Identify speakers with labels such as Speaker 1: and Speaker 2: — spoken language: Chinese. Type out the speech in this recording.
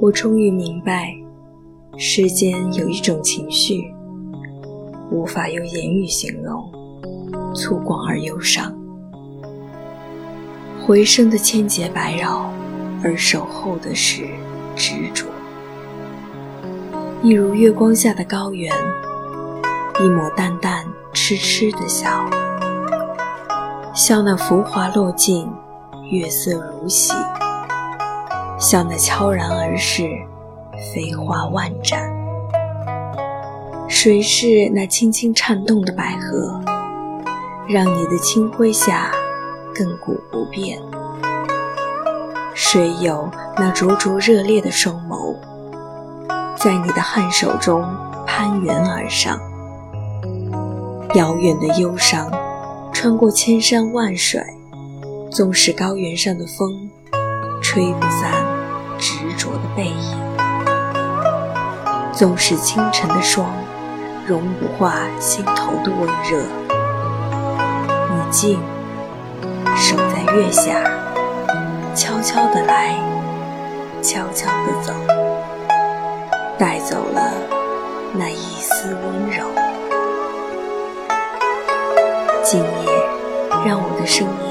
Speaker 1: 我终于明白，世间有一种情绪，无法用言语形容，粗犷而忧伤。回声的千劫百绕，而守候的是执着。一如月光下的高原，一抹淡淡痴痴的笑，笑那浮华落尽，月色如洗。笑那悄然而逝，飞花万盏。谁是那轻轻颤动的百合，让你的清辉下亘古不变？谁有那灼灼热烈的双眸，在你的汗手中攀援而上？遥远的忧伤，穿过千山万水，纵使高原上的风。吹不散执着的背影，纵使清晨的霜融不化心头的温热。你静守在月下，悄悄地来，悄悄地走，带走了那一丝温柔。今夜，让我的声音。